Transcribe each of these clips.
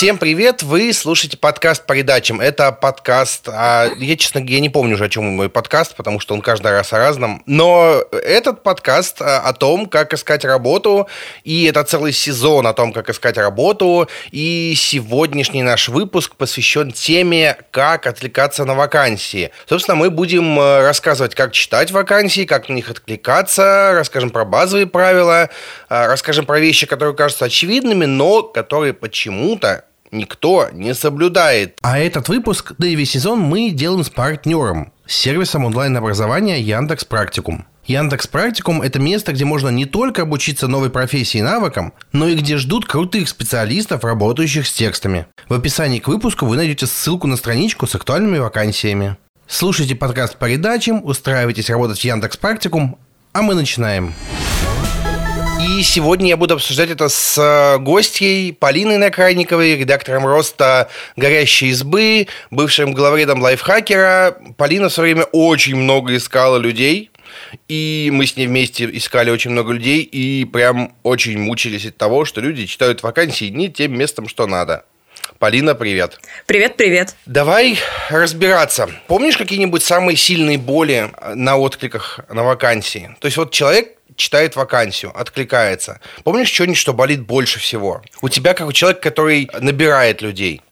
Всем привет! Вы слушаете подкаст по передачам. Это подкаст... А, я, честно, я не помню уже, о чем мой подкаст, потому что он каждый раз о разном. Но этот подкаст а, о том, как искать работу. И это целый сезон о том, как искать работу. И сегодняшний наш выпуск посвящен теме, как отвлекаться на вакансии. Собственно, мы будем а, рассказывать, как читать вакансии, как на них откликаться, расскажем про базовые правила, а, расскажем про вещи, которые кажутся очевидными, но которые почему-то никто не соблюдает. А этот выпуск, да и весь сезон мы делаем с партнером, с сервисом онлайн-образования Яндекс Практикум. Яндекс Практикум – это место, где можно не только обучиться новой профессии и навыкам, но и где ждут крутых специалистов, работающих с текстами. В описании к выпуску вы найдете ссылку на страничку с актуальными вакансиями. Слушайте подкаст по передачам, устраивайтесь работать в Яндекс Практикум, а мы начинаем. И сегодня я буду обсуждать это с э, гостьей Полиной Накрайниковой, редактором роста «Горящей избы», бывшим главредом лайфхакера. Полина в свое время очень много искала людей, и мы с ней вместе искали очень много людей, и прям очень мучились от того, что люди читают вакансии не тем местом, что надо. Полина, привет. Привет, привет. Давай разбираться. Помнишь какие-нибудь самые сильные боли на откликах на вакансии? То есть вот человек читает вакансию, откликается. Помнишь что-нибудь, что болит больше всего? У тебя как у человека, который набирает людей.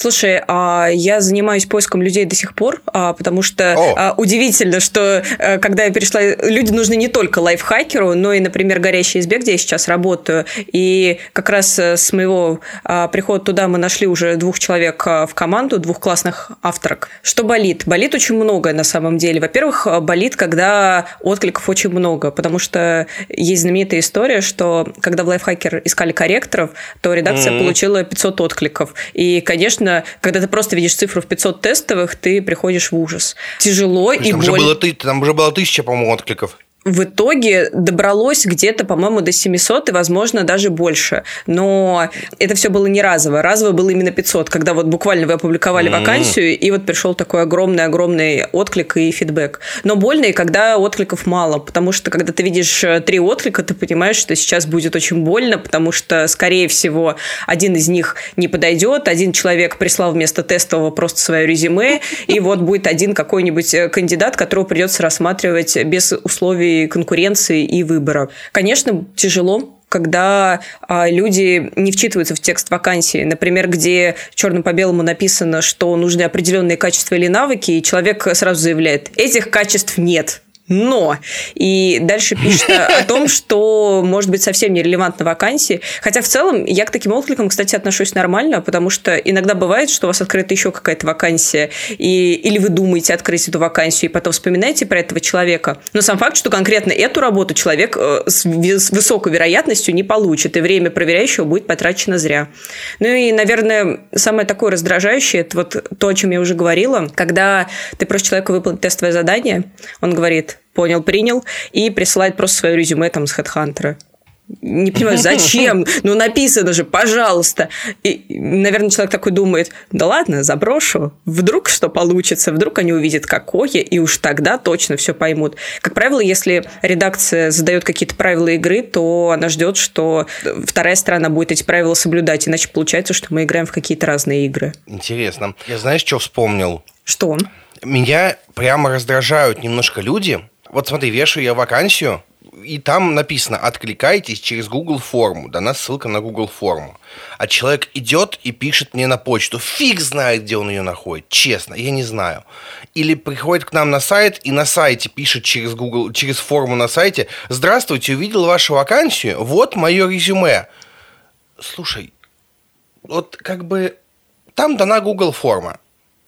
Слушай, а я занимаюсь поиском людей до сих пор, а, потому что О. удивительно, что э, когда я перешла, люди нужны не только лайфхакеру, но и, например, горящей избе, где я сейчас работаю. И как раз э, с моего а, прихода туда мы нашли уже двух человек в команду, двух классных авторок. Что болит? Болит очень многое на самом деле. Во-первых, болит, когда откликов очень много, потому что есть знаменитая история, что когда в лайфхакер искали корректоров, то редакция mm-hmm. получила 500 откликов. И, конечно, действительно, когда ты просто видишь цифру в 500 тестовых, ты приходишь в ужас. Тяжело и там боль. Уже было, там уже было тысяча, по-моему, откликов в итоге добралось где-то, по-моему, до 700 и, возможно, даже больше. Но это все было не разово. Разово было именно 500, когда вот буквально вы опубликовали mm-hmm. вакансию, и вот пришел такой огромный-огромный отклик и фидбэк. Но больно и когда откликов мало, потому что когда ты видишь э, три отклика, ты понимаешь, что сейчас будет очень больно, потому что, скорее всего, один из них не подойдет, один человек прислал вместо тестового просто свое резюме, и вот будет один какой-нибудь э, кандидат, которого придется рассматривать без условий конкуренции и выбора. Конечно, тяжело, когда а, люди не вчитываются в текст вакансии. Например, где черным по белому написано, что нужны определенные качества или навыки, и человек сразу заявляет, этих качеств нет но. И дальше пишет о том, что может быть совсем нерелевантна вакансии. Хотя в целом я к таким откликам, кстати, отношусь нормально, потому что иногда бывает, что у вас открыта еще какая-то вакансия, и, или вы думаете открыть эту вакансию, и потом вспоминаете про этого человека. Но сам факт, что конкретно эту работу человек э, с высокой вероятностью не получит, и время проверяющего будет потрачено зря. Ну и, наверное, самое такое раздражающее, это вот то, о чем я уже говорила, когда ты просишь человека выполнить тестовое задание, он говорит, понял, принял, и присылает просто свое резюме там с HeadHunter. Не понимаю, зачем? Ну, написано же, пожалуйста. И, наверное, человек такой думает, да ладно, заброшу. Вдруг что получится, вдруг они увидят какое, и уж тогда точно все поймут. Как правило, если редакция задает какие-то правила игры, то она ждет, что вторая сторона будет эти правила соблюдать, иначе получается, что мы играем в какие-то разные игры. Интересно. Я знаешь, что вспомнил? Что? Меня прямо раздражают немножко люди, вот смотри, вешаю я вакансию, и там написано «Откликайтесь через Google форму». Дана ссылка на Google форму. А человек идет и пишет мне на почту. Фиг знает, где он ее находит. Честно, я не знаю. Или приходит к нам на сайт и на сайте пишет через Google, через форму на сайте «Здравствуйте, увидел вашу вакансию. Вот мое резюме». Слушай, вот как бы там дана Google форма.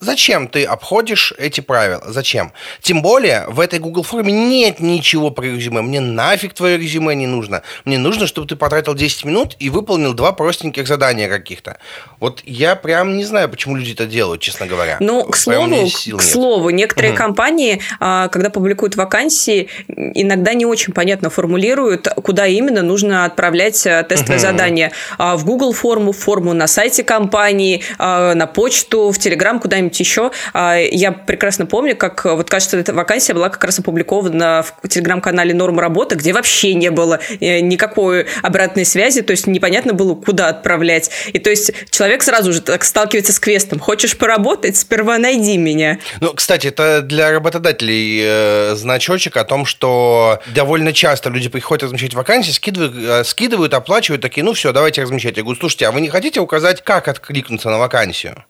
Зачем ты обходишь эти правила? Зачем? Тем более, в этой Google форме нет ничего про резюме. Мне нафиг твое резюме не нужно. Мне нужно, чтобы ты потратил 10 минут и выполнил два простеньких задания каких-то. Вот я прям не знаю, почему люди это делают, честно говоря. Ну, к слову, к слову, некоторые угу. компании, а, когда публикуют вакансии, иногда не очень понятно формулируют, куда именно нужно отправлять э, тестовое угу. задание. А, в Google форму, в форму на сайте компании, а, на почту, в Telegram, куда-нибудь куда-нибудь еще. А, я прекрасно помню, как, вот кажется, эта вакансия была как раз опубликована в телеграм-канале «Норма работы», где вообще не было э, никакой обратной связи, то есть непонятно было, куда отправлять. И то есть человек сразу же так сталкивается с квестом. Хочешь поработать? Сперва найди меня. Ну, кстати, это для работодателей э, значочек о том, что довольно часто люди приходят размещать вакансии, скидывают, э, скидывают, оплачивают, такие, ну все, давайте размещать. Я говорю, слушайте, а вы не хотите указать, как откликнуться на вакансию?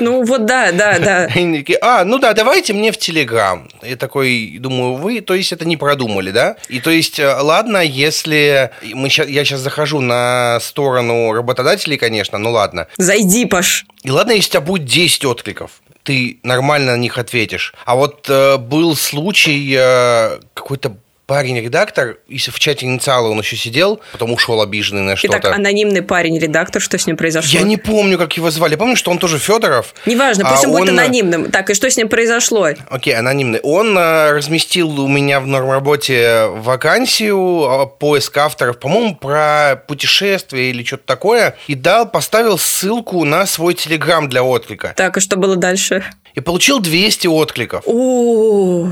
Ну вот да, да, да. А, ну да, давайте мне в Телеграм. Я такой, думаю, вы, то есть это не продумали, да? И то есть, э, ладно, если мы сейчас, я сейчас захожу на сторону работодателей, конечно, ну ладно. Зайди, Паш. И ладно, если у тебя будет 10 откликов ты нормально на них ответишь. А вот э, был случай, э, какой-то парень-редактор, если в чате инициалы он еще сидел, потом ушел обиженный на что-то. Итак, анонимный парень-редактор, что с ним произошло? Я не помню, как его звали. Я помню, что он тоже Федоров. Неважно, пусть а он будет он... анонимным. Так, и что с ним произошло? Окей, анонимный. Он а, разместил у меня в нормработе вакансию, а, поиск авторов, по-моему, про путешествия или что-то такое, и дал, поставил ссылку на свой телеграм для отклика. Так, и что было дальше? И получил 200 откликов. О-о-о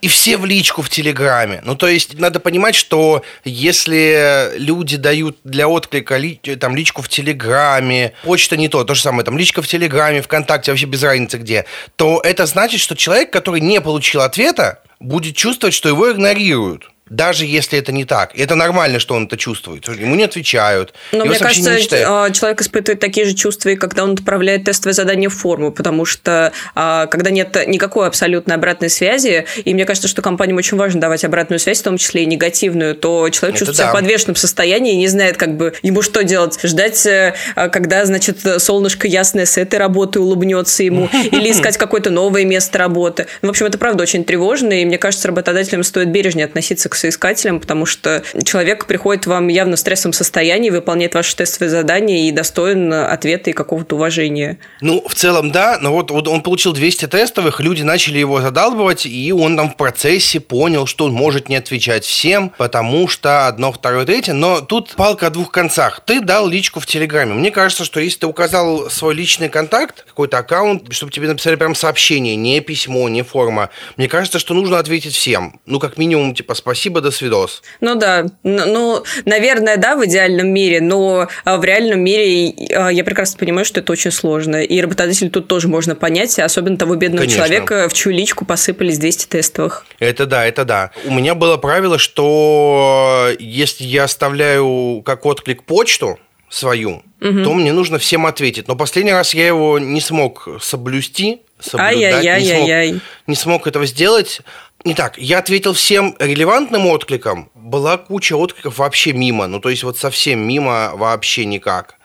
и все в личку в Телеграме. Ну, то есть, надо понимать, что если люди дают для отклика ли, там, личку в Телеграме, почта не то, то же самое, там, личка в Телеграме, ВКонтакте, вообще без разницы где, то это значит, что человек, который не получил ответа, будет чувствовать, что его игнорируют даже если это не так. И это нормально, что он это чувствует. Ему не отвечают. Но мне кажется, а, человек испытывает такие же чувства, и когда он отправляет тестовое задание в форму, потому что а, когда нет никакой абсолютной обратной связи, и мне кажется, что компаниям очень важно давать обратную связь, в том числе и негативную, то человек это чувствует да. себя в подвешенном состоянии и не знает, как бы ему что делать. Ждать, э, когда, значит, солнышко ясное с этой работы улыбнется ему, или искать какое-то новое место работы. Ну, в общем, это правда очень тревожно, и мне кажется, работодателям стоит бережнее относиться к соискателем, потому что человек приходит вам явно в стрессовом состоянии, выполняет ваше тестовое задание и достоин ответа и какого-то уважения. Ну, в целом, да, но вот, вот он получил 200 тестовых, люди начали его задалбывать, и он там в процессе понял, что он может не отвечать всем, потому что одно, второе, третье, но тут палка о двух концах. Ты дал личку в Телеграме. Мне кажется, что если ты указал свой личный контакт, какой-то аккаунт, чтобы тебе написали прям сообщение, не письмо, не форма, мне кажется, что нужно ответить всем. Ну, как минимум, типа, спасибо спасибо, до свидос. Ну да, ну, наверное, да, в идеальном мире, но а, в реальном мире а, я прекрасно понимаю, что это очень сложно. И работодатель тут тоже можно понять, особенно того бедного Конечно. человека, в чью личку посыпались 200 тестовых. Это да, это да. У меня было правило, что если я оставляю как отклик почту, свою, угу. то мне нужно всем ответить. Но последний раз я его не смог соблюсти, соблюдать, не, смог, не смог этого сделать. Итак, я ответил всем релевантным откликам. Была куча откликов вообще мимо. Ну, то есть вот совсем мимо вообще никак.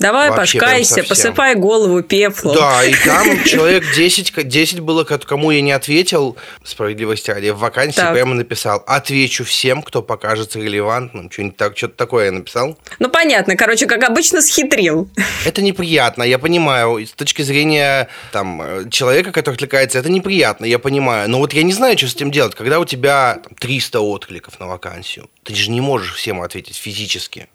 Давай Вообще, пошкайся, посыпай голову пеплом. Да, и там человек 10, 10 было, кому я не ответил, справедливости ради, в вакансии так. прямо написал, отвечу всем, кто покажется релевантным. Что-нибудь так, что-то такое я написал. Ну, понятно, короче, как обычно, схитрил. Это неприятно, я понимаю. С точки зрения там, человека, который отвлекается, это неприятно, я понимаю. Но вот я не знаю, что с этим делать. Когда у тебя там, 300 откликов на вакансию, ты же не можешь всем ответить физически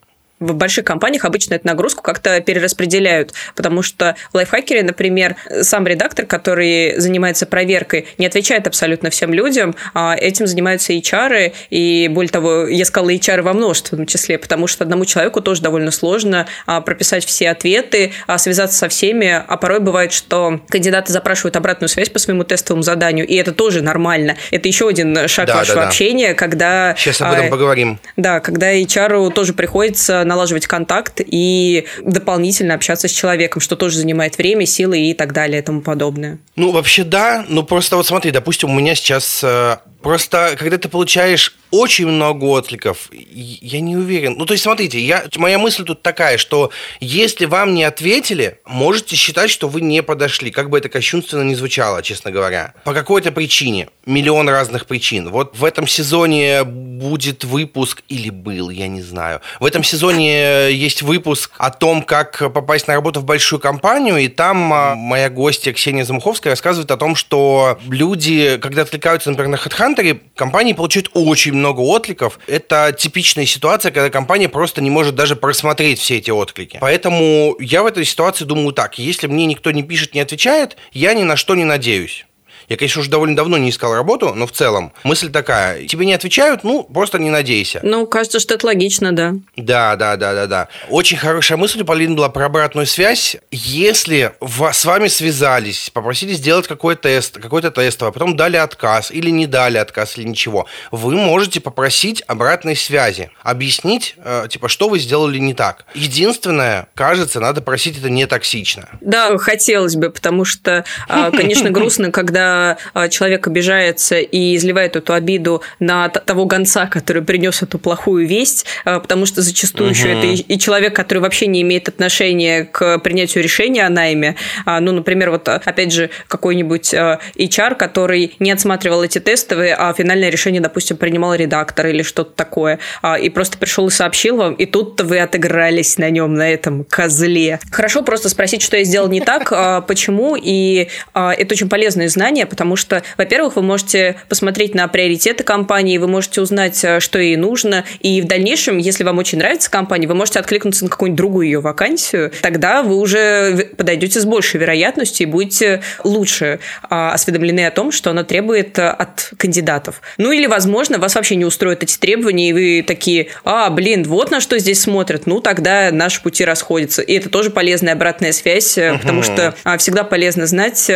в больших компаниях обычно эту нагрузку как-то перераспределяют, потому что в лайфхакере, например, сам редактор, который занимается проверкой, не отвечает абсолютно всем людям, а этим занимаются HR, и более того, я сказала HR во множественном числе, потому что одному человеку тоже довольно сложно а, прописать все ответы, а, связаться со всеми, а порой бывает, что кандидаты запрашивают обратную связь по своему тестовому заданию, и это тоже нормально. Это еще один шаг да, вашего да, да. общения, когда... Сейчас об этом поговорим. Да, когда HR тоже приходится налаживать контакт и дополнительно общаться с человеком, что тоже занимает время, силы и так далее и тому подобное. Ну, вообще да, но просто вот смотри, допустим, у меня сейчас э, Просто, когда ты получаешь очень много откликов, я не уверен. Ну, то есть, смотрите, я, моя мысль тут такая, что если вам не ответили, можете считать, что вы не подошли, как бы это кощунственно не звучало, честно говоря. По какой-то причине. Миллион разных причин. Вот в этом сезоне будет выпуск, или был, я не знаю. В этом сезоне есть выпуск о том, как попасть на работу в большую компанию, и там а, моя гостья Ксения Замуховская рассказывает о том, что люди, когда отвлекаются, например, на HeadHunter компании получают очень много откликов. Это типичная ситуация, когда компания просто не может даже просмотреть все эти отклики. Поэтому я в этой ситуации думаю так, если мне никто не пишет, не отвечает, я ни на что не надеюсь. Я, конечно, уже довольно давно не искал работу, но в целом мысль такая. Тебе не отвечают, ну, просто не надейся. Ну, кажется, что это логично, да. Да, да, да, да, да. Очень хорошая мысль у Полины была про обратную связь. Если с вами связались, попросили сделать какой-то тест, какой-то тестовый, а потом дали отказ или не дали отказ или ничего, вы можете попросить обратной связи, объяснить, э, типа, что вы сделали не так. Единственное, кажется, надо просить это не токсично. Да, хотелось бы, потому что, а, конечно, грустно, когда а, человек обижается и изливает эту обиду на того гонца, который принес эту плохую весть, а, потому что зачастую угу. еще это и человек, который вообще не имеет отношения к принятию решения о найме. А, ну, например, вот опять же какой-нибудь HR, который не отсматривал эти тестовые, а финальное решение, допустим, принимал редактор или что-то такое, и просто пришел и сообщил вам, и тут вы отыгрались на нем, на этом козле. Хорошо просто спросить, что я сделал не так, почему, и это очень полезное знание, компания, потому что, во-первых, вы можете посмотреть на приоритеты компании, вы можете узнать, э, что ей нужно, и в дальнейшем, если вам очень нравится компания, вы можете откликнуться на какую-нибудь другую ее вакансию, тогда вы уже подойдете с большей вероятностью и будете лучше а, осведомлены о том, что она требует э, от кандидатов. Ну или, возможно, вас вообще не устроят эти требования, и вы такие, а, блин, вот на что здесь смотрят, ну тогда наши пути расходятся. И это тоже полезная обратная связь, uh-huh. потому что а, всегда полезно знать,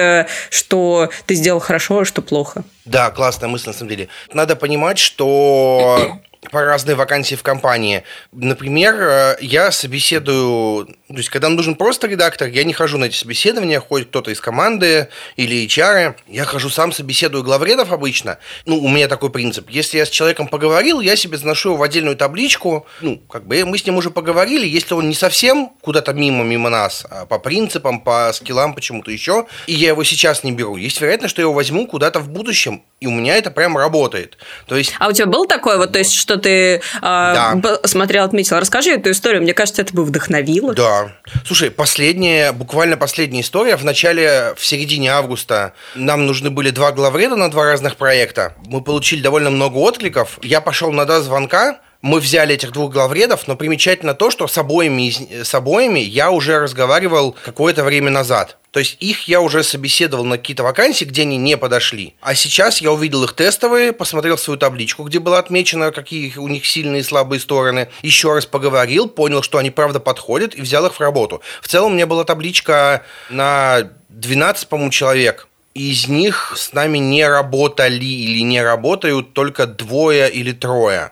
что ты сделал хорошо, а что плохо. Да, классная мысль на самом деле. Надо понимать, что по разные вакансии в компании. Например, э, я собеседую, то есть когда нужен просто редактор, я не хожу на эти собеседования, ходит кто-то из команды или HR, я хожу сам, собеседую главредов обычно. Ну, у меня такой принцип. Если я с человеком поговорил, я себе заношу его в отдельную табличку, ну, как бы мы с ним уже поговорили, если он не совсем куда-то мимо, мимо нас, а по принципам, по скиллам, почему-то еще, и я его сейчас не беру, есть вероятность, что я его возьму куда-то в будущем, и у меня это прям работает. То есть... А у тебя был такое вот, то есть, что ты э, да. смотрел, отметил? Расскажи эту историю, мне кажется, это бы вдохновило. Да. Слушай, последняя, буквально последняя история. В начале, в середине августа нам нужны были два главреда на два разных проекта. Мы получили довольно много откликов. Я пошел на два звонка, мы взяли этих двух главредов, но примечательно то, что с обоими, с обоими я уже разговаривал какое-то время назад. То есть их я уже собеседовал на какие-то вакансии, где они не подошли. А сейчас я увидел их тестовые, посмотрел свою табличку, где было отмечено, какие у них сильные и слабые стороны. Еще раз поговорил, понял, что они правда подходят и взял их в работу. В целом у меня была табличка на 12, по-моему, человек. Из них с нами не работали или не работают только двое или трое.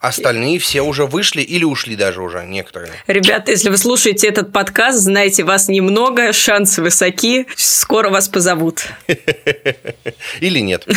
Остальные все уже вышли или ушли даже уже, некоторые. Ребята, если вы слушаете этот подкаст, знаете, вас немного, шансы высоки, скоро вас позовут. Или нет.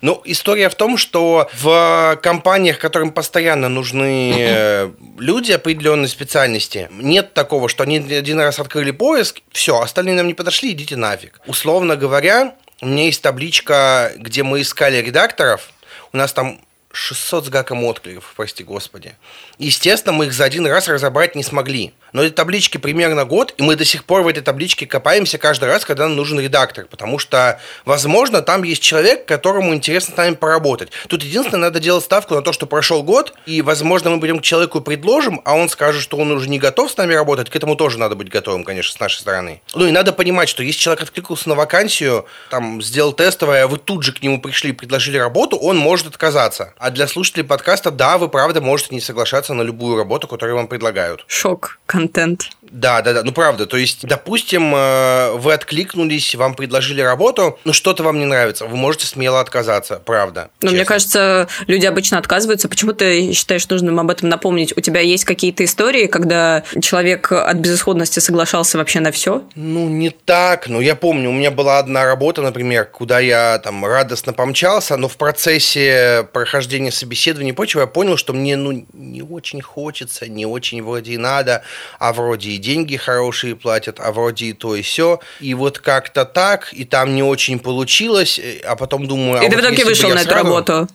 Ну, история в том, что в компаниях, которым постоянно нужны э, люди определенной специальности, нет такого, что они один раз открыли поиск, все, остальные нам не подошли, идите нафиг. Условно говоря, у меня есть табличка, где мы искали редакторов, у нас там 600 с гаком откликов, прости господи. Естественно, мы их за один раз разобрать не смогли. Но эти таблички примерно год, и мы до сих пор в этой табличке копаемся каждый раз, когда нам нужен редактор, потому что, возможно, там есть человек, которому интересно с нами поработать. Тут единственное, надо делать ставку на то, что прошел год, и, возможно, мы придем к человеку и предложим, а он скажет, что он уже не готов с нами работать, к этому тоже надо быть готовым, конечно, с нашей стороны. Ну и надо понимать, что если человек откликнулся на вакансию, там, сделал тестовое, а вы тут же к нему пришли и предложили работу, он может отказаться. А для слушателей подкаста, да, вы правда можете не соглашаться на любую работу, которую вам предлагают. Шок контент. Да, да, да. Ну, правда. То есть, допустим, э, вы откликнулись, вам предложили работу, но что-то вам не нравится. Вы можете смело отказаться, правда. Но честно. мне кажется, люди обычно отказываются. Почему ты считаешь нужным об этом напомнить? У тебя есть какие-то истории, когда человек от безысходности соглашался вообще на все? Ну, не так. Но я помню, у меня была одна работа, например, куда я там радостно помчался, но в процессе прохождения собеседования и прочего я понял, что мне ну не очень хочется, не очень вроде и надо а вроде и деньги хорошие платят, а вроде и то и все. И вот как-то так, и там не очень получилось, э, а потом думаю... И а ты вот в итоге вышел на эту работу?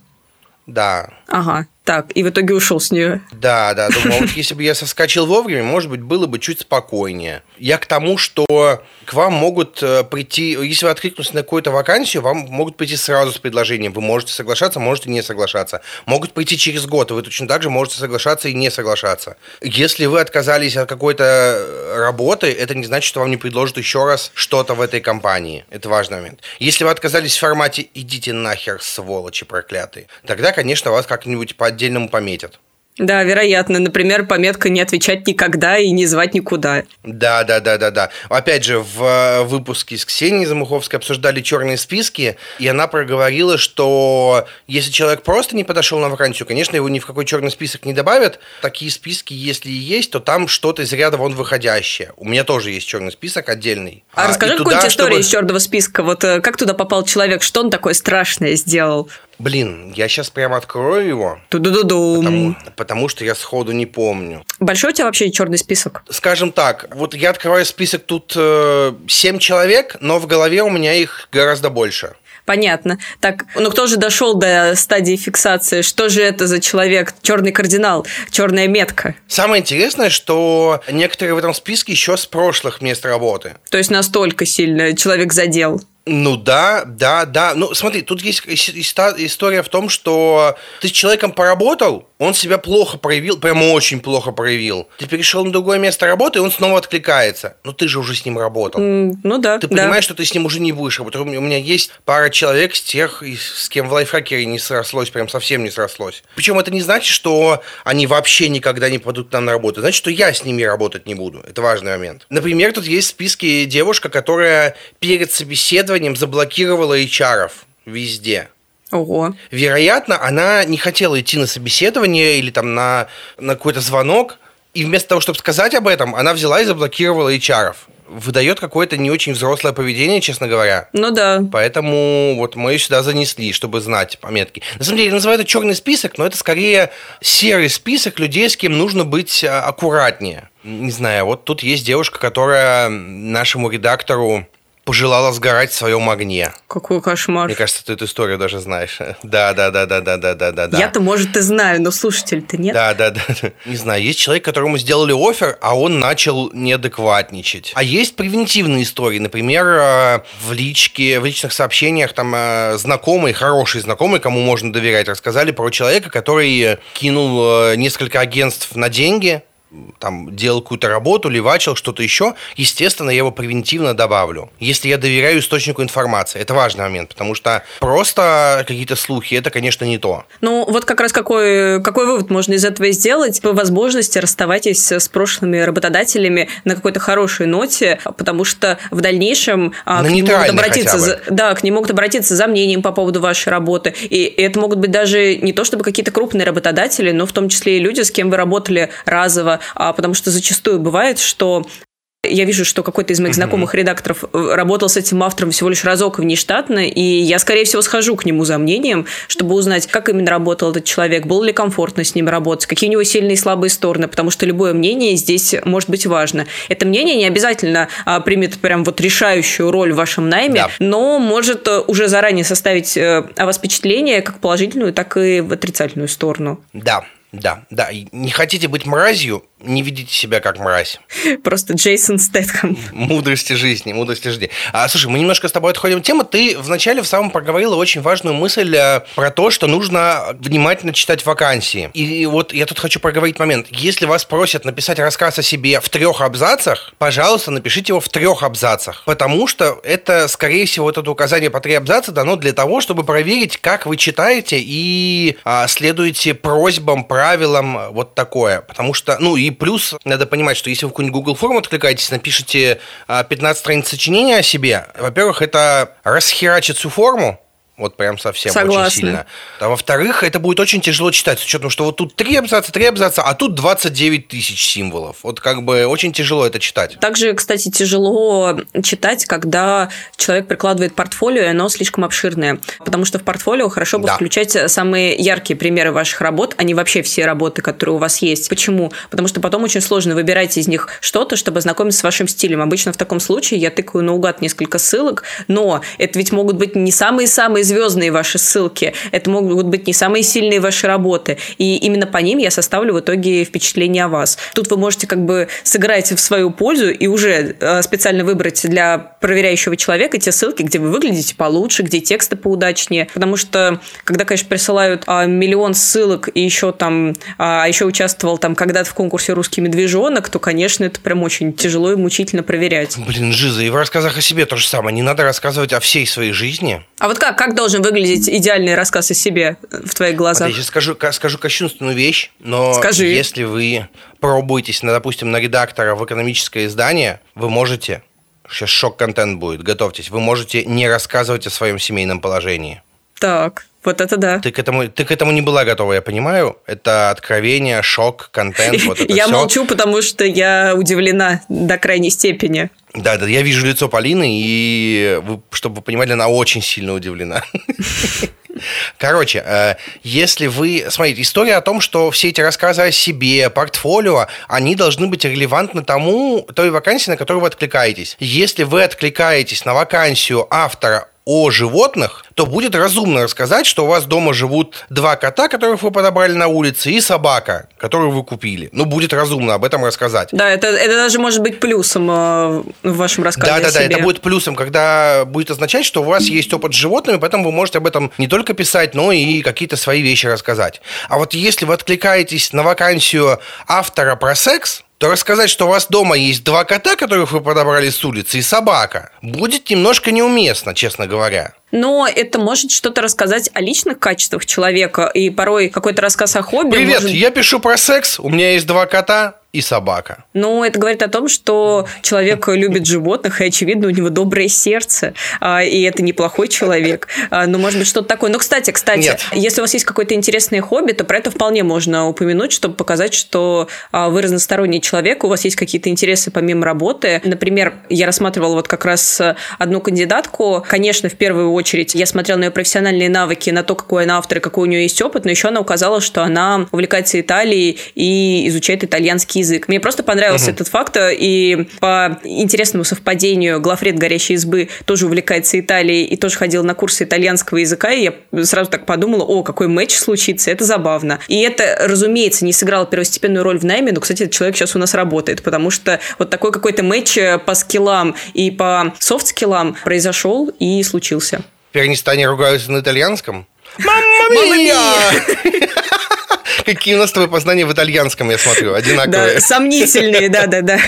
Да. Ага. Так, и в итоге ушел с нее. Да, да, думаю, вот если бы я соскочил вовремя, может быть, было бы чуть спокойнее. Я к тому, что к вам могут э, прийти, если вы откликнулись на какую-то вакансию, вам могут прийти сразу с предложением. Вы можете соглашаться, можете не соглашаться. Могут прийти через год, вы точно так же можете соглашаться и не соглашаться. Если вы отказались от какой-то работы, это не значит, что вам не предложат еще раз что-то в этой компании. Это важный момент. Если вы отказались в формате «идите нахер, сволочи проклятые», тогда, конечно, вас как-нибудь по отдельному пометят. Да, вероятно. Например, пометка «не отвечать никогда» и «не звать никуда». Да, да, да, да, да. Опять же, в э, выпуске с Ксенией Замуховской обсуждали черные списки, и она проговорила, что если человек просто не подошел на вакансию, конечно, его ни в какой черный список не добавят. Такие списки, если и есть, то там что-то из ряда вон выходящее. У меня тоже есть черный список отдельный. А, а расскажи какую-нибудь историю чтобы... из черного списка. Вот э, как туда попал человек, что он такое страшное сделал? Блин, я сейчас прямо открою его. Ту-ду-ду-ду. Потому, потому что я сходу не помню. Большой у тебя вообще черный список? Скажем так, вот я открываю список, тут э, 7 человек, но в голове у меня их гораздо больше. Понятно. Так, ну кто же дошел до стадии фиксации? Что же это за человек? Черный кардинал, черная метка. Самое интересное, что некоторые в этом списке еще с прошлых мест работы. То есть настолько сильно человек задел. Ну да, да, да. Ну смотри, тут есть история в том, что ты с человеком поработал, он себя плохо проявил, прямо очень плохо проявил. Ты перешел на другое место работы, и он снова откликается. Но ты же уже с ним работал. Mm, ну да. Ты да. понимаешь, что ты с ним уже не будешь работать. У меня есть пара человек с тех, с кем в лайфхакере не срослось, прям совсем не срослось. Причем это не значит, что они вообще никогда не пойдут к нам на работу. Значит, что я с ними работать не буду. Это важный момент. Например, тут есть в списке девушка, которая перед собеседованием заблокировала HR везде. Ого. Вероятно, она не хотела идти на собеседование или там на, на какой-то звонок, и вместо того, чтобы сказать об этом, она взяла и заблокировала HR. Выдает какое-то не очень взрослое поведение, честно говоря. Ну да. Поэтому вот мы ее сюда занесли, чтобы знать пометки. На самом деле, я называю это черный список, но это скорее серый список людей, с кем нужно быть а, аккуратнее. Не знаю, вот тут есть девушка, которая нашему редактору пожелала сгорать в своем огне. Какой кошмар. Мне кажется, ты эту историю даже знаешь. Да, да, да, да, да, да, да, да. Я-то, может, и знаю, но слушатель-то нет. Да, да, да. Не знаю, есть человек, которому сделали офер, а он начал неадекватничать. А есть превентивные истории. Например, э, в личке, в личных сообщениях там э, знакомый, хороший знакомый, кому можно доверять, рассказали про человека, который кинул э, несколько агентств на деньги, там делал какую-то работу, левачил, что-то еще, естественно, я его превентивно добавлю. Если я доверяю источнику информации. Это важный момент, потому что просто какие-то слухи, это, конечно, не то. Ну, вот как раз какой, какой вывод можно из этого сделать? По возможности расставайтесь с прошлыми работодателями на какой-то хорошей ноте, потому что в дальнейшем а, на к ним могут обратиться, за, да, к ним могут обратиться за мнением по поводу вашей работы. И это могут быть даже не то чтобы какие-то крупные работодатели, но в том числе и люди, с кем вы работали разово, а, потому что зачастую бывает, что я вижу, что какой-то из моих знакомых редакторов э, работал с этим автором всего лишь разок внештатно, и я, скорее всего, схожу к нему за мнением, чтобы узнать, как именно работал этот человек, было ли комфортно с ним работать, какие у него сильные и слабые стороны, потому что любое мнение здесь может быть важно. Это мнение не обязательно а, примет прям вот решающую роль в вашем найме, да. но может э, уже заранее составить э, о вас впечатление как положительную, так и в отрицательную сторону. Да, да, да. Не хотите быть мразью, не ведите себя как мразь. Просто Джейсон Стэтхэм. Мудрости жизни, мудрости жизни. А, слушай, мы немножко с тобой отходим от темы. Ты вначале в самом проговорила очень важную мысль э, про то, что нужно внимательно читать вакансии. И вот я тут хочу проговорить момент. Если вас просят написать рассказ о себе в трех абзацах, пожалуйста, напишите его в трех абзацах. Потому что это, скорее всего, вот это указание по три абзаца дано для того, чтобы проверить, как вы читаете и а, следуете просьбам, правилам, вот такое. Потому что, ну, и плюс надо понимать, что если вы в какую-нибудь Google форму откликаетесь, напишите 15 а, страниц сочинения о себе, во-первых, это расхерачит всю форму, вот прям совсем Согласна. очень сильно. А во-вторых, это будет очень тяжело читать, с учетом, что вот тут три абзаца, три абзаца, а тут 29 тысяч символов. Вот как бы очень тяжело это читать. Также, кстати, тяжело читать, когда человек прикладывает портфолио, и оно слишком обширное. Потому что в портфолио хорошо бы да. включать самые яркие примеры ваших работ, а не вообще все работы, которые у вас есть. Почему? Потому что потом очень сложно выбирать из них что-то, чтобы знакомиться с вашим стилем. Обычно в таком случае я тыкаю наугад несколько ссылок, но это ведь могут быть не самые-самые звездные ваши ссылки, это могут быть не самые сильные ваши работы. И именно по ним я составлю в итоге впечатление о вас. Тут вы можете как бы сыграть в свою пользу и уже э, специально выбрать для проверяющего человека те ссылки, где вы выглядите получше, где тексты поудачнее. Потому что, когда, конечно, присылают а, миллион ссылок и еще там, а еще участвовал там когда-то в конкурсе «Русский медвежонок», то, конечно, это прям очень тяжело и мучительно проверять. Блин, Жиза, и в рассказах о себе то же самое. Не надо рассказывать о всей своей жизни. А вот как, как должен выглядеть идеальный рассказ о себе в твоих глазах? Вот я сейчас скажу, скажу кощунственную вещь, но Скажи. если вы пробуетесь, на, допустим, на редактора в экономическое издание, вы можете, сейчас шок-контент будет, готовьтесь, вы можете не рассказывать о своем семейном положении. Так, вот это да. Ты к этому, ты к этому не была готова, я понимаю. Это откровение, шок, контент. Вот это я все. молчу, потому что я удивлена до крайней степени. Да, да, я вижу лицо Полины, и вы, чтобы вы понимали, она очень сильно удивлена. Короче, э, если вы... Смотрите, история о том, что все эти рассказы о себе, портфолио, они должны быть релевантны тому, той вакансии, на которую вы откликаетесь. Если вы откликаетесь на вакансию автора о животных, то будет разумно рассказать, что у вас дома живут два кота, которых вы подобрали на улице, и собака, которую вы купили. Ну, будет разумно об этом рассказать. Да, это, это даже может быть плюсом э, в вашем рассказе. Да, да, да, это будет плюсом, когда будет означать, что у вас есть опыт с животными, поэтому вы можете об этом не только писать, но и какие-то свои вещи рассказать. А вот если вы откликаетесь на вакансию автора про секс, то рассказать, что у вас дома есть два кота, которых вы подобрали с улицы, и собака, будет немножко неуместно, честно говоря. Но это может что-то рассказать о личных качествах человека, и порой какой-то рассказ о хобби. Привет, может... я пишу про секс, у меня есть два кота, и собака. Ну, это говорит о том, что человек любит животных, и, очевидно, у него доброе сердце, а, и это неплохой человек. А, ну, может быть, что-то такое. Но, кстати, кстати, Нет. если у вас есть какое-то интересное хобби, то про это вполне можно упомянуть, чтобы показать, что а, вы разносторонний человек, у вас есть какие-то интересы помимо работы. Например, я рассматривала вот как раз одну кандидатку. Конечно, в первую очередь я смотрела на ее профессиональные навыки, на то, какой она автор и какой у нее есть опыт, но еще она указала, что она увлекается Италией и изучает итальянский язык. Мне просто понравился этот факт, и по интересному совпадению главред «Горящей избы» тоже увлекается Италией и тоже ходил на курсы итальянского языка, и я сразу так подумала, о, какой матч случится, это забавно. И это, разумеется, не сыграло первостепенную роль в найме, но, кстати, этот человек сейчас у нас работает, потому что вот такой какой-то матч по скиллам и по софт-скиллам произошел и случился. Теперь они с Таней ругаются на итальянском. Мамма мия! Какие у нас с тобой познания в итальянском, я смотрю, одинаковые. Да, сомнительные, да-да-да.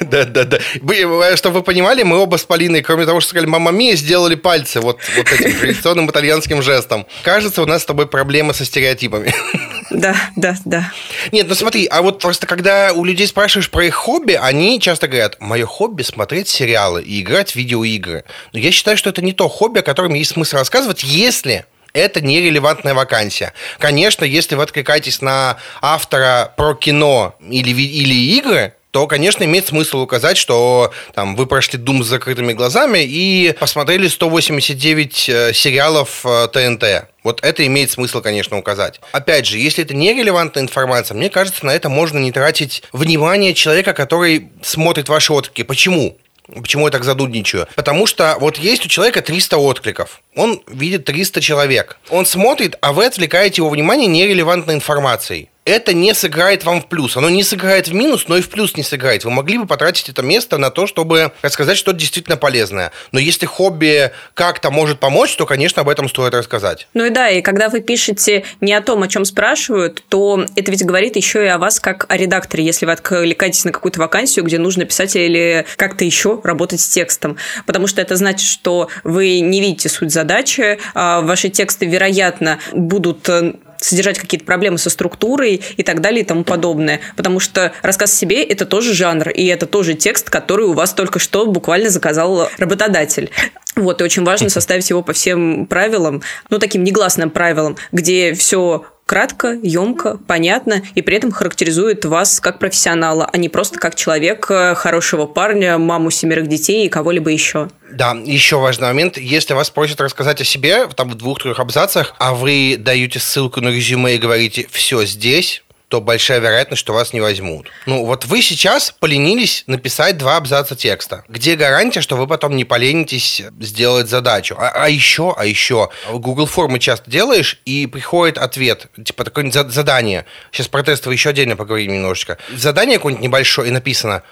Да-да-да. Вы- Чтобы вы понимали, мы оба с Полиной, кроме того, что сказали «мамма мия», сделали пальцы вот, вот этим традиционным итальянским жестом. Кажется, у нас с тобой проблемы со стереотипами. Да, да, да. Нет, ну смотри, а вот просто когда у людей спрашиваешь про их хобби, они часто говорят, мое хобби смотреть сериалы и играть в видеоигры. Но я считаю, что это не то хобби, о котором есть смысл рассказывать, если это нерелевантная вакансия. Конечно, если вы откликаетесь на автора про кино или, или игры, то, конечно, имеет смысл указать, что там, вы прошли Дум с закрытыми глазами и посмотрели 189 э, сериалов э, ТНТ. Вот это имеет смысл, конечно, указать. Опять же, если это нерелевантная информация, мне кажется, на это можно не тратить внимание человека, который смотрит ваши отклики. Почему? Почему я так задудничаю? Потому что вот есть у человека 300 откликов. Он видит 300 человек. Он смотрит, а вы отвлекаете его внимание нерелевантной информацией. Это не сыграет вам в плюс. Оно не сыграет в минус, но и в плюс не сыграет. Вы могли бы потратить это место на то, чтобы рассказать что-то действительно полезное. Но если хобби как-то может помочь, то, конечно, об этом стоит рассказать. Ну и да, и когда вы пишете не о том, о чем спрашивают, то это ведь говорит еще и о вас как о редакторе, если вы откликаетесь на какую-то вакансию, где нужно писать или как-то еще работать с текстом. Потому что это значит, что вы не видите суть задачи, а ваши тексты, вероятно, будут э, содержать какие-то проблемы со структурой и так далее и тому подобное. Потому что рассказ о себе – это тоже жанр, и это тоже текст, который у вас только что буквально заказал работодатель. Вот, и очень важно составить его по всем правилам, ну, таким негласным правилам, где все кратко, емко, понятно, и при этом характеризует вас как профессионала, а не просто как человека, хорошего парня, маму семерых детей и кого-либо еще. Да, еще важный момент. Если вас просят рассказать о себе, там в двух-трех абзацах, а вы даете ссылку на резюме и говорите «все здесь», то большая вероятность, что вас не возьмут. Ну, вот вы сейчас поленились написать два абзаца текста. Где гарантия, что вы потом не поленитесь сделать задачу? А, а еще, а еще, Google формы часто делаешь, и приходит ответ, типа такое задание. Сейчас про тестовое еще отдельно поговорим немножечко. Задание какое-нибудь небольшое, и написано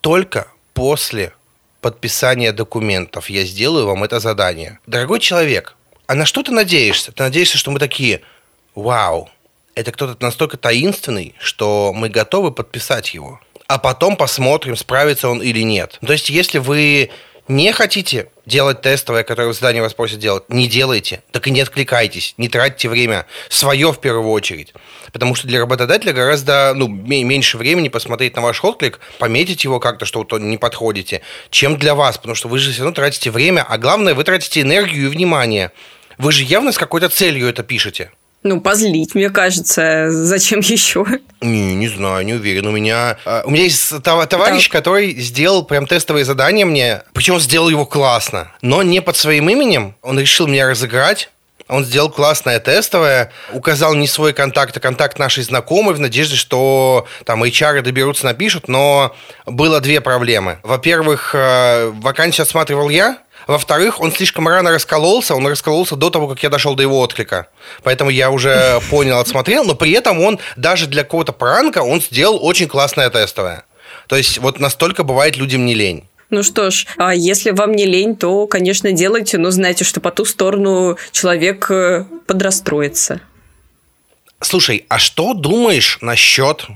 только после подписания документов я сделаю вам это задание. Дорогой человек, а на что ты надеешься? Ты надеешься, что мы такие, вау, это кто-то настолько таинственный, что мы готовы подписать его. А потом посмотрим, справится он или нет. То есть, если вы не хотите делать тестовое, которое задание вас просят делать, не делайте. Так и не откликайтесь, не тратьте время. Свое в первую очередь. Потому что для работодателя гораздо ну, меньше времени посмотреть на ваш отклик, пометить его как-то, что вы не подходите, чем для вас. Потому что вы же все равно тратите время, а главное, вы тратите энергию и внимание. Вы же явно с какой-то целью это пишете. Ну, позлить, мне кажется. Зачем еще? Не, не знаю, не уверен. У меня, а, у меня есть товарищ, так. который сделал прям тестовое задание мне, причем сделал его классно, но не под своим именем. Он решил меня разыграть. Он сделал классное тестовое, указал не свой контакт, а контакт нашей знакомой в надежде, что там HR доберутся, напишут, но было две проблемы. Во-первых, э, вакансию осматривал я, во-вторых, он слишком рано раскололся, он раскололся до того, как я дошел до его отклика. Поэтому я уже понял, отсмотрел, но при этом он даже для какого-то пранка он сделал очень классное тестовое. То есть вот настолько бывает людям не лень. Ну что ж, а если вам не лень, то, конечно, делайте, но знайте, что по ту сторону человек э, подрастроится. Слушай, а что думаешь насчет,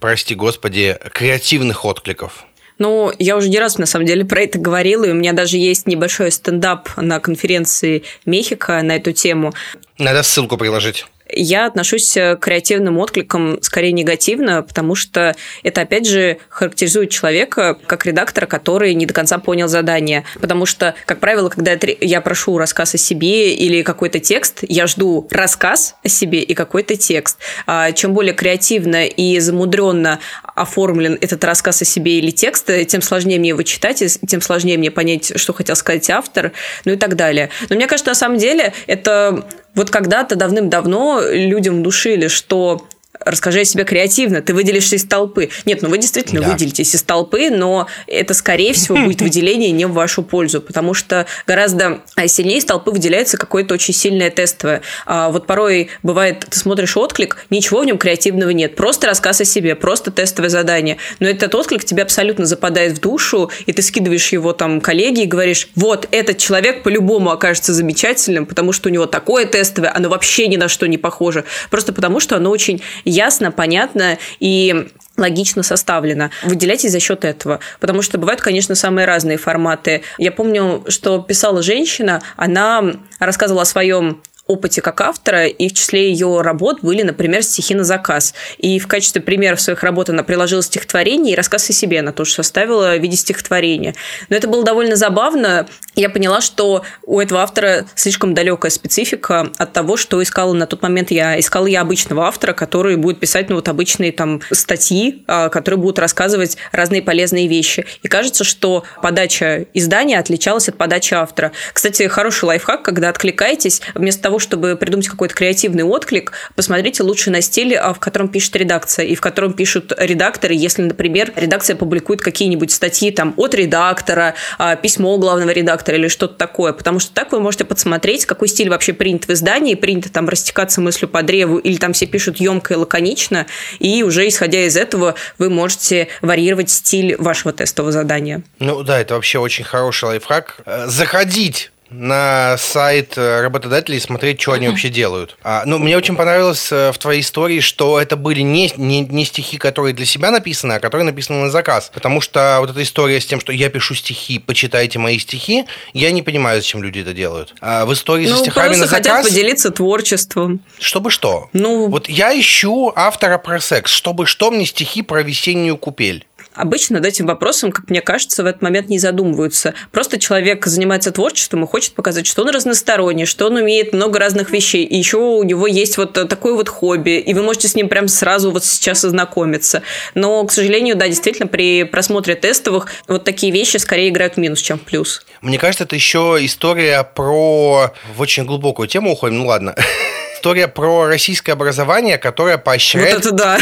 прости господи, креативных откликов? Ну, я уже не раз, на самом деле, про это говорила, и у меня даже есть небольшой стендап на конференции Мехико на эту тему. Надо ссылку приложить я отношусь к креативным откликам скорее негативно, потому что это, опять же, характеризует человека как редактора, который не до конца понял задание. Потому что, как правило, когда я прошу рассказ о себе или какой-то текст, я жду рассказ о себе и какой-то текст. А чем более креативно и замудренно оформлен этот рассказ о себе или текст, тем сложнее мне его читать, и тем сложнее мне понять, что хотел сказать автор, ну и так далее. Но мне кажется, на самом деле, это вот когда-то давным-давно людям внушили, что расскажи о себе креативно, ты выделишься из толпы. Нет, ну вы действительно да. выделитесь из толпы, но это, скорее всего, будет выделение не в вашу пользу, потому что гораздо сильнее из толпы выделяется какое-то очень сильное тестовое. А вот порой бывает, ты смотришь отклик, ничего в нем креативного нет, просто рассказ о себе, просто тестовое задание. Но этот отклик тебе абсолютно западает в душу, и ты скидываешь его там коллеге и говоришь, вот, этот человек по-любому окажется замечательным, потому что у него такое тестовое, оно вообще ни на что не похоже. Просто потому, что оно очень ясно, понятно и логично составлено. Выделяйтесь за счет этого. Потому что бывают, конечно, самые разные форматы. Я помню, что писала женщина, она рассказывала о своем опыте как автора, и в числе ее работ были, например, стихи на заказ. И в качестве примеров своих работ она приложила стихотворение и рассказ о себе она тоже составила в виде стихотворения. Но это было довольно забавно. Я поняла, что у этого автора слишком далекая специфика от того, что искала на тот момент я. Искала я обычного автора, который будет писать ну, вот обычные там статьи, а, которые будут рассказывать разные полезные вещи. И кажется, что подача издания отличалась от подачи автора. Кстати, хороший лайфхак, когда откликаетесь, вместо того, чтобы придумать какой-то креативный отклик, посмотрите лучше на стиль, а, в котором пишет редакция и в котором пишут редакторы, если, например, редакция публикует какие-нибудь статьи там от редактора, а, письмо главного редактора или что-то такое, потому что так вы можете подсмотреть, какой стиль вообще принят в издании, принято там растекаться мыслью по древу, или там все пишут емко и лаконично, и уже исходя из этого вы можете варьировать стиль вашего тестового задания. Ну да, это вообще очень хороший лайфхак. Э, заходить на сайт э, работодателей смотреть, что они вообще делают. А, ну, мне очень понравилось э, в твоей истории, что это были не, не, не стихи, которые для себя написаны, а которые написаны на заказ. Потому что вот эта история с тем, что я пишу стихи, почитайте мои стихи, я не понимаю, зачем люди это делают. А в истории ну, со стихами на заказ... хотят поделиться творчеством. Чтобы что? Ну... Вот я ищу автора про секс. Чтобы что мне стихи про весеннюю купель? Обычно над этим вопросом, как мне кажется, в этот момент не задумываются. Просто человек занимается творчеством и хочет показать, что он разносторонний, что он умеет много разных вещей, и еще у него есть вот такое вот хобби, и вы можете с ним прям сразу вот сейчас ознакомиться. Но, к сожалению, да, действительно, при просмотре тестовых вот такие вещи скорее играют в минус, чем в плюс. Мне кажется, это еще история про в очень глубокую тему уходим, ну ладно. история про российское образование, которое поощряет... Вот это да.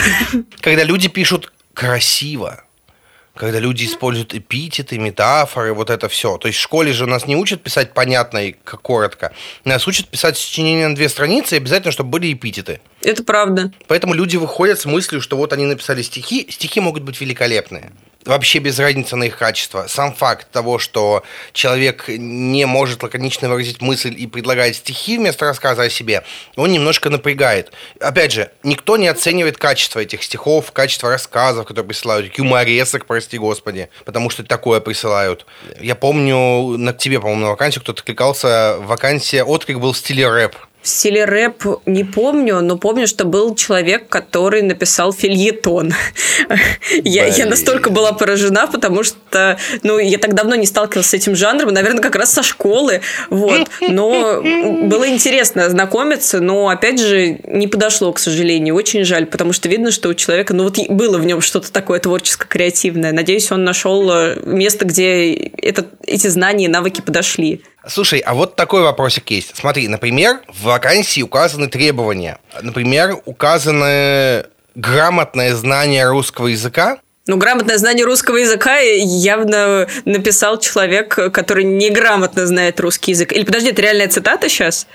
Когда люди пишут красиво, когда люди используют эпитеты, метафоры, вот это все. То есть в школе же нас не учат писать понятно и коротко. Нас учат писать сочинения на две страницы и обязательно, чтобы были эпитеты. Это правда. Поэтому люди выходят с мыслью, что вот они написали стихи, стихи могут быть великолепные вообще без разницы на их качество. Сам факт того, что человек не может лаконично выразить мысль и предлагает стихи вместо рассказа о себе, он немножко напрягает. Опять же, никто не оценивает качество этих стихов, качество рассказов, которые присылают, юморесок, прости господи, потому что такое присылают. Я помню, на тебе, по-моему, на вакансию кто-то кликался, вакансия, отклик был в стиле рэп. В стиле рэп не помню, но помню, что был человек, который написал фильетон. я, я настолько была поражена, потому что ну, я так давно не сталкивалась с этим жанром, наверное, как раз со школы. Вот. Но было интересно ознакомиться, но, опять же, не подошло, к сожалению. Очень жаль, потому что видно, что у человека, ну вот было в нем что-то такое творческо-креативное. Надеюсь, он нашел э, место, где это, эти знания и навыки подошли. Слушай, а вот такой вопросик есть. Смотри, например, в вакансии указаны требования. Например, указаны грамотное знание русского языка, ну, грамотное знание русского языка явно написал человек, который неграмотно знает русский язык. Или подожди, это реальная цитата сейчас?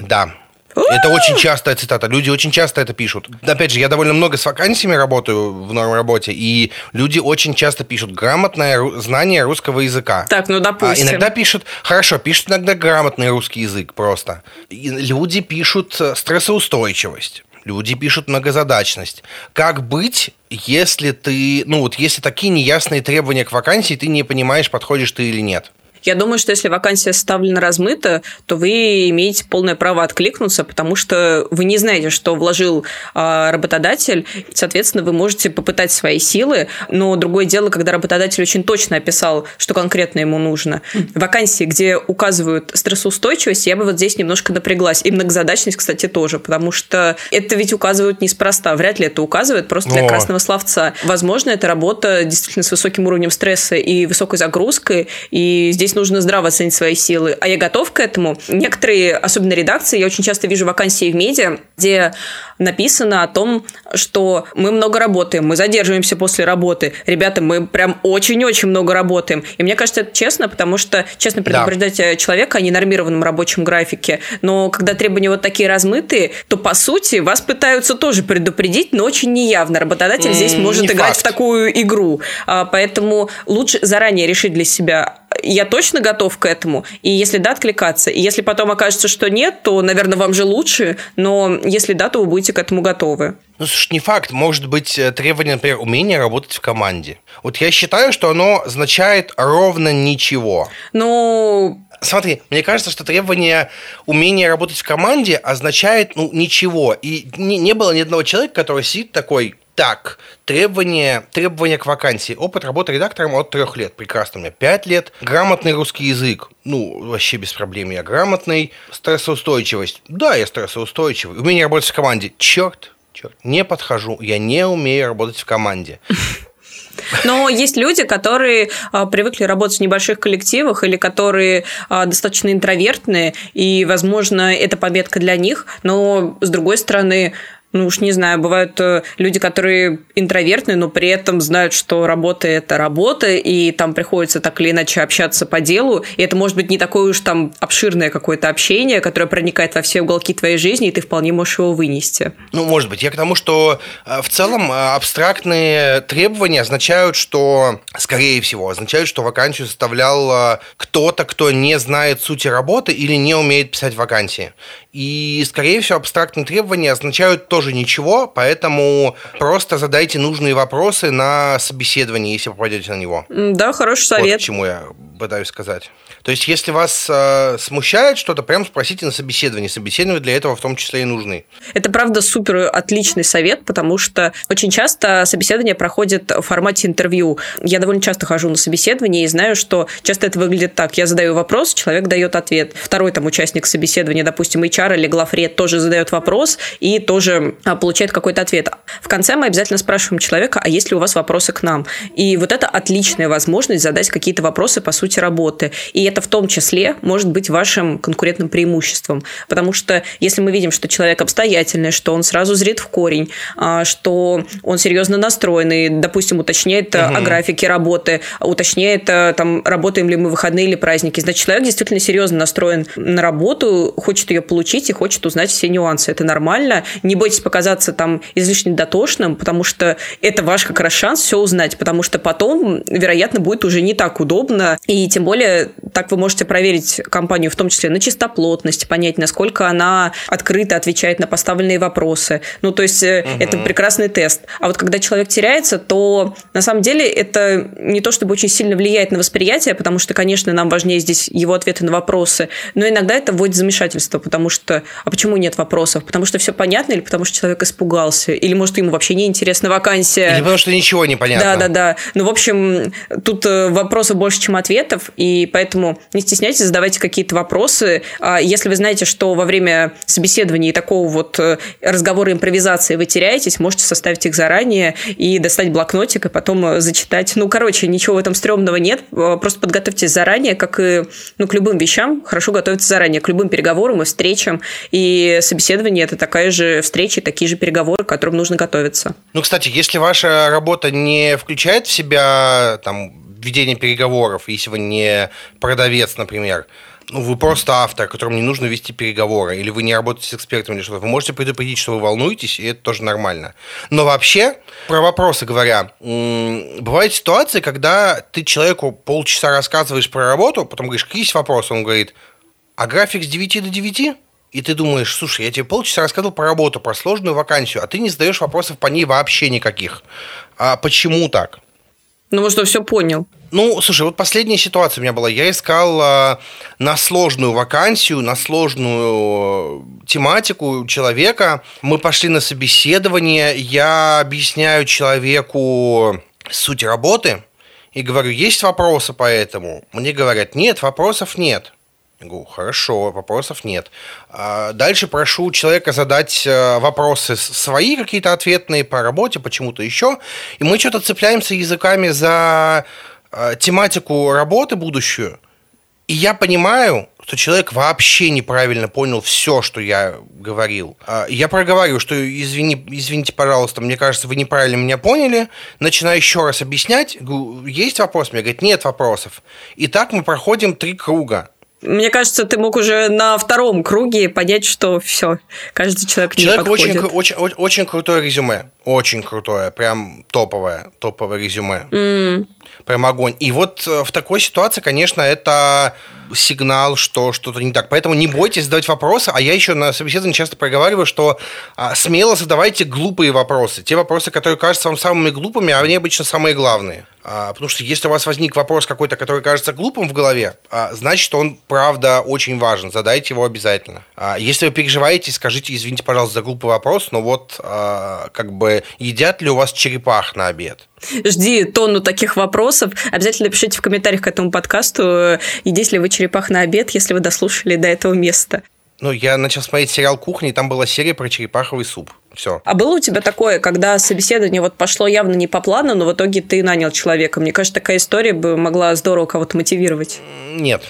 Да. Это очень частая цитата. Люди очень часто это пишут. Опять же, я довольно много с вакансиями работаю в новой работе, и люди очень часто пишут грамотное знание русского языка. Так, ну допустим. А иногда пишут, хорошо, пишут иногда грамотный русский язык просто. И люди пишут э, стрессоустойчивость. Люди пишут многозадачность. Как быть, если ты, ну вот, если такие неясные требования к вакансии, ты не понимаешь, подходишь ты или нет? Я думаю, что если вакансия составлена размыто, то вы имеете полное право откликнуться, потому что вы не знаете, что вложил а, работодатель. Соответственно, вы можете попытать свои силы, но другое дело, когда работодатель очень точно описал, что конкретно ему нужно. Вакансии, где указывают стрессоустойчивость, я бы вот здесь немножко напряглась. И многозадачность, кстати, тоже, потому что это ведь указывают неспроста. Вряд ли это указывает просто для О. красного словца. Возможно, это работа действительно с высоким уровнем стресса и высокой загрузкой, и здесь здесь нужно здраво оценить свои силы. А я готов к этому. Некоторые, особенно редакции, я очень часто вижу вакансии в медиа, где написано о том, что мы много работаем, мы задерживаемся после работы. Ребята, мы прям очень-очень много работаем. И мне кажется, это честно, потому что честно предупреждать да. человека о ненормированном рабочем графике. Но когда требования вот такие размытые, то, по сути, вас пытаются тоже предупредить, но очень неявно. Работодатель mm, здесь может играть факт. в такую игру. А, поэтому лучше заранее решить для себя, я точно готов к этому, и если да, откликаться. И если потом окажется, что нет, то, наверное, вам же лучше, но если да, то вы будете к этому готовы. Ну, слушай, не факт. Может быть, э, требование, например, умения работать в команде. Вот я считаю, что оно означает ровно ничего. Ну, Смотри, мне кажется, что требование умения работать в команде означает, ну, ничего. И не, не было ни одного человека, который сидит такой, так, требования, требования к вакансии. Опыт работы редактором от трех лет. Прекрасно. У меня пять лет. Грамотный русский язык. Ну, вообще без проблем. Я грамотный. Стрессоустойчивость. Да, я стрессоустойчивый. Умение работать в команде. Черт, черт. Не подхожу. Я не умею работать в команде. Но есть люди, которые а, привыкли работать в небольших коллективах или которые а, достаточно интровертные, и, возможно, это пометка для них, но, с другой стороны, ну уж не знаю, бывают э, люди, которые интровертные, но при этом знают, что работа – это работа, и там приходится так или иначе общаться по делу, и это может быть не такое уж там обширное какое-то общение, которое проникает во все уголки твоей жизни, и ты вполне можешь его вынести. Ну, может быть. Я к тому, что э, в целом э, абстрактные требования означают, что, скорее всего, означают, что вакансию составлял кто-то, кто не знает сути работы или не умеет писать вакансии. И, скорее всего, абстрактные требования означают тоже ничего, поэтому просто задайте нужные вопросы на собеседовании, если попадете на него. Да, хороший совет. Вот к чему я пытаюсь сказать. То есть, если вас э, смущает что-то, прям спросите на собеседовании. Собеседования для этого в том числе и нужны. Это, правда, супер отличный совет, потому что очень часто собеседование проходит в формате интервью. Я довольно часто хожу на собеседование и знаю, что часто это выглядит так. Я задаю вопрос, человек дает ответ. Второй там участник собеседования, допустим, HR или главред тоже задает вопрос и тоже а, получает какой-то ответ. В конце мы обязательно спрашиваем человека, а есть ли у вас вопросы к нам? И вот это отличная возможность задать какие-то вопросы по сути работы. И это в том числе может быть вашим конкурентным преимуществом. Потому что если мы видим, что человек обстоятельный, что он сразу зрит в корень, а, что он серьезно настроенный, допустим, уточняет угу. о графике работы, уточняет, там, работаем ли мы выходные или праздники, значит, человек действительно серьезно настроен на работу, хочет ее получить и хочет узнать все нюансы. Это нормально. Не бойтесь показаться там излишне дотошным, потому что это ваш как раз шанс все узнать, потому что потом, вероятно, будет уже не так удобно. И тем более так вы можете проверить компанию в том числе на чистоплотность, понять, насколько она открыто отвечает на поставленные вопросы. Ну, то есть угу. это прекрасный тест. А вот когда человек теряется, то на самом деле это не то чтобы очень сильно влияет на восприятие, потому что, конечно, нам важнее здесь его ответы на вопросы, но иногда это вводит замешательство, потому что, а почему нет вопросов? Потому что все понятно или потому что человек испугался? Или, может, ему вообще не интересна вакансия? Или потому что ничего не понятно? Да, да, да. Ну, в общем, тут э, вопросов больше, чем ответов, и поэтому не стесняйтесь, задавайте какие-то вопросы. А если вы знаете, что во время собеседования и такого вот э, разговора импровизации вы теряетесь, можете составить их заранее и достать блокнотик, и потом э, зачитать. Ну, короче, ничего в этом стрёмного нет, просто подготовьтесь заранее, как и ну, к любым вещам, хорошо готовиться заранее, к любым переговорам и встречам, и собеседование – это такая же встреча, такие же переговоры, к которым нужно готовиться. Ну, кстати, если ваша работа не включает в себя там, ведение переговоров, если вы не продавец, например, ну, вы просто автор, которому не нужно вести переговоры, или вы не работаете с экспертом или что-то, вы можете предупредить, что вы волнуетесь, и это тоже нормально. Но вообще, про вопросы говоря, бывают ситуации, когда ты человеку полчаса рассказываешь про работу, потом говоришь, какие есть вопросы, он говорит, а график с 9 до 9? И ты думаешь, слушай, я тебе полчаса рассказывал про работу, про сложную вакансию, а ты не задаешь вопросов по ней вообще никаких. А почему так? Ну, он все понял. Ну, слушай, вот последняя ситуация у меня была. Я искал э, на сложную вакансию, на сложную тематику человека. Мы пошли на собеседование. Я объясняю человеку суть работы и говорю, есть вопросы по этому? Мне говорят, нет, вопросов нет. Говорю, хорошо, вопросов нет. А дальше прошу человека задать э, вопросы свои какие-то ответные по работе, почему-то еще. И мы что-то цепляемся языками за э, тематику работы будущую. И я понимаю, что человек вообще неправильно понял все, что я говорил. А я проговариваю, что извини, извините, пожалуйста, мне кажется, вы неправильно меня поняли. Начинаю еще раз объяснять. Есть вопрос? Мне говорят, нет вопросов. И так мы проходим три круга. Мне кажется, ты мог уже на втором круге понять, что все, каждый человек не Человек очень, очень, очень, очень крутое резюме. Очень крутое, прям топовое, топовое резюме. Mm. Прям огонь. И вот э, в такой ситуации, конечно, это сигнал, что что-то не так. Поэтому не бойтесь задавать вопросы. А я еще на собеседовании часто проговариваю, что а, смело задавайте глупые вопросы. Те вопросы, которые кажутся вам самыми глупыми, а они обычно самые главные. А, потому что если у вас возник вопрос какой-то, который кажется глупым в голове, а, значит, он, правда, очень важен. Задайте его обязательно. А, если вы переживаете, скажите, извините, пожалуйста, за глупый вопрос, но вот а, как бы едят ли у вас черепах на обед? Жди тонну таких вопросов. Обязательно пишите в комментариях к этому подкасту, едите ли вы черепах на обед, если вы дослушали до этого места. Ну, я начал смотреть сериал «Кухня», и там была серия про черепаховый суп. Все. А было у тебя такое, когда собеседование вот пошло явно не по плану, но в итоге ты нанял человека? Мне кажется, такая история бы могла здорово кого-то мотивировать. Нет.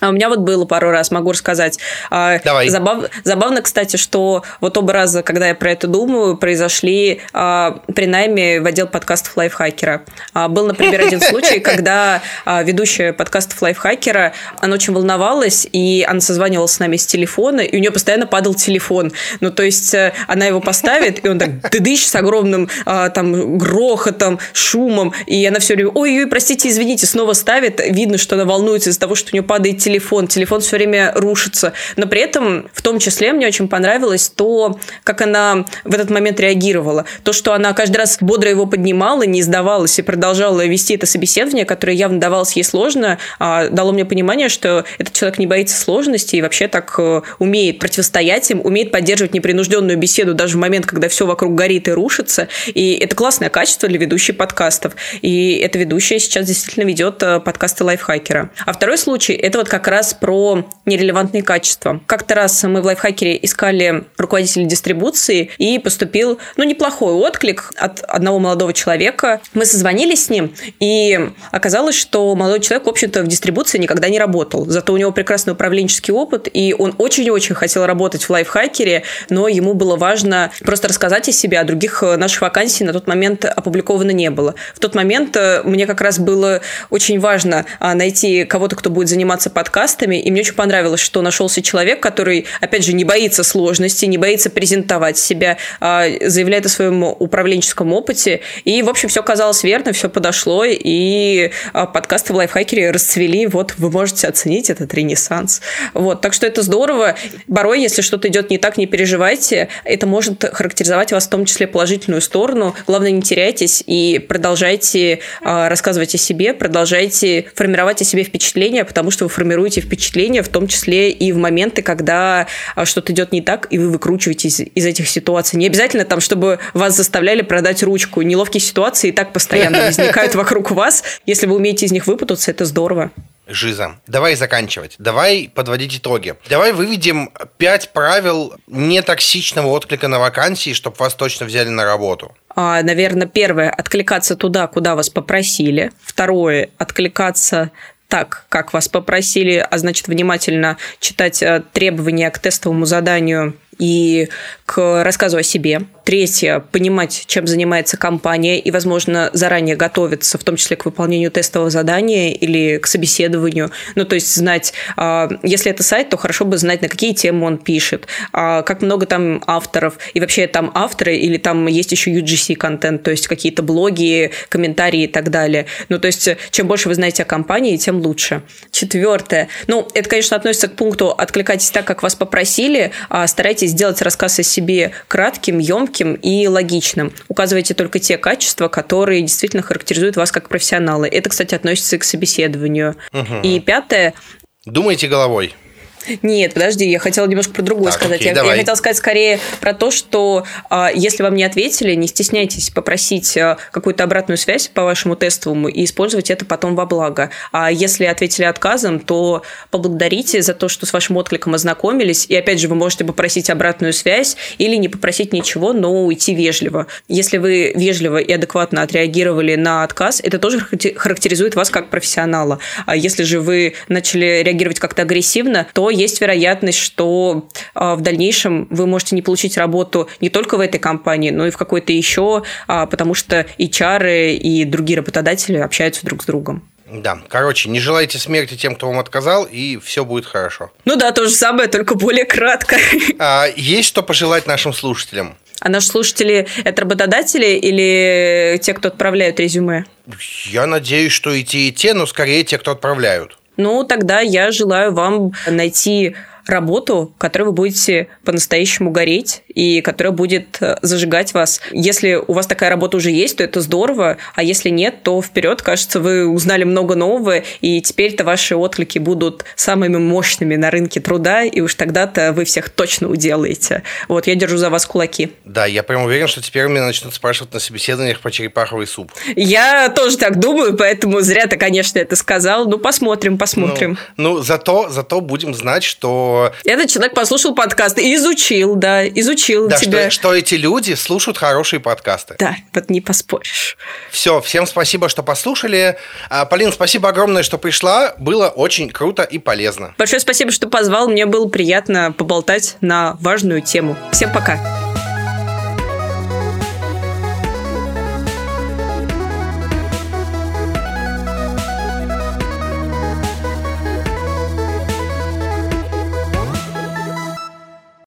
А у меня вот было пару раз, могу рассказать. А, Давай. Забав... Забавно, кстати, что вот оба раза, когда я про это думаю, произошли а, при найме в отдел подкастов лайфхакера. А, был, например, один случай, когда а, ведущая подкастов лайфхакера, она очень волновалась, и она созванивалась с нами с телефона, и у нее постоянно падал телефон. Ну, то есть, э, она его поставит, и он так дыдыщ с огромным а, там грохотом, шумом, и она все время, ой-ой, простите, извините, снова ставит. Видно, что она волнуется из-за того, что у нее падает телефон телефон, телефон все время рушится. Но при этом, в том числе, мне очень понравилось то, как она в этот момент реагировала. То, что она каждый раз бодро его поднимала, не сдавалась и продолжала вести это собеседование, которое явно давалось ей сложно, а дало мне понимание, что этот человек не боится сложностей и вообще так э, умеет противостоять им, умеет поддерживать непринужденную беседу даже в момент, когда все вокруг горит и рушится. И это классное качество для ведущей подкастов. И эта ведущая сейчас действительно ведет э, подкасты лайфхакера. А второй случай – это вот как как раз про нерелевантные качества. Как-то раз мы в лайфхакере искали руководителя дистрибуции, и поступил, ну, неплохой отклик от одного молодого человека. Мы созвонились с ним, и оказалось, что молодой человек, в общем-то, в дистрибуции никогда не работал. Зато у него прекрасный управленческий опыт, и он очень-очень хотел работать в лайфхакере, но ему было важно просто рассказать о себе, а других наших вакансий на тот момент опубликовано не было. В тот момент э, мне как раз было очень важно а, найти кого-то, кто будет заниматься подкастами, и мне очень понравилось, что нашелся человек, который, опять же, не боится сложности, не боится презентовать себя, а, заявляет о своем управленческом опыте, и, в общем, все казалось верно, все подошло, и а, подкасты в лайфхакере расцвели, вот вы можете оценить этот ренессанс. Вот, так что это здорово. Порой, если что-то идет не так, не переживайте, это может характеризовать вас в том числе положительную сторону. Главное, не теряйтесь и продолжайте а, рассказывать о себе, продолжайте формировать о себе впечатления, потому что вы формируете впечатления, в том числе и в моменты, когда а, что-то идет не так, и вы выкручиваетесь из этих ситуаций. Не обязательно там, чтобы вас заставляли продать ручку. Неловкие ситуации и так постоянно возникают вокруг вас. Если вы умеете из них выпутаться, это здорово. Жиза, давай заканчивать. Давай подводить итоги. Давай выведем пять правил нетоксичного отклика на вакансии, чтобы вас точно взяли на работу. А, наверное, первое – откликаться туда, куда вас попросили. Второе – откликаться так, как вас попросили, а значит, внимательно читать э, требования к тестовому заданию и к рассказу о себе. Третье – понимать, чем занимается компания и, возможно, заранее готовиться, в том числе к выполнению тестового задания или к собеседованию. Ну, то есть знать, а, если это сайт, то хорошо бы знать, на какие темы он пишет, а, как много там авторов, и вообще там авторы или там есть еще UGC-контент, то есть какие-то блоги, комментарии и так далее. Ну, то есть чем больше вы знаете о компании, тем лучше. Четвертое. Ну, это, конечно, относится к пункту «откликайтесь так, как вас попросили», а старайтесь сделать рассказ о себе кратким, емким, четким и логичным. Указывайте только те качества, которые действительно характеризуют вас как профессионала. Это, кстати, относится и к собеседованию. Угу. И пятое. Думайте головой. Нет, подожди, я хотела немножко про другое так, сказать. Окей, я, я хотела сказать скорее про то, что а, если вам не ответили, не стесняйтесь попросить а, какую-то обратную связь по вашему тестовому и использовать это потом во благо. А если ответили отказом, то поблагодарите за то, что с вашим откликом ознакомились. И опять же, вы можете попросить обратную связь или не попросить ничего, но уйти вежливо. Если вы вежливо и адекватно отреагировали на отказ, это тоже характеризует вас как профессионала. А если же вы начали реагировать как-то агрессивно, то есть вероятность, что а, в дальнейшем вы можете не получить работу не только в этой компании, но и в какой-то еще, а, потому что HR и другие работодатели общаются друг с другом. Да, короче, не желайте смерти тем, кто вам отказал, и все будет хорошо. Ну да, то же самое, только более кратко. А, есть что пожелать нашим слушателям? А наши слушатели – это работодатели или те, кто отправляют резюме? Я надеюсь, что и те, и те, но скорее те, кто отправляют. Ну, тогда я желаю вам найти работу, которой вы будете по-настоящему гореть и которая будет э, зажигать вас. Если у вас такая работа уже есть, то это здорово, а если нет, то вперед, кажется, вы узнали много нового, и теперь-то ваши отклики будут самыми мощными на рынке труда, и уж тогда-то вы всех точно уделаете. Вот, я держу за вас кулаки. Да, я прям уверен, что теперь меня начнут спрашивать на собеседованиях про черепаховый суп. Я тоже так думаю, поэтому зря ты, конечно, это сказал. Ну, посмотрим, посмотрим. Ну, ну зато, зато будем знать, что этот человек послушал подкасты и изучил, да, изучил да, тебя. Что, что эти люди слушают хорошие подкасты. Да, вот не поспоришь. Все, всем спасибо, что послушали. А, Полин, спасибо огромное, что пришла. Было очень круто и полезно. Большое спасибо, что позвал. Мне было приятно поболтать на важную тему. Всем пока.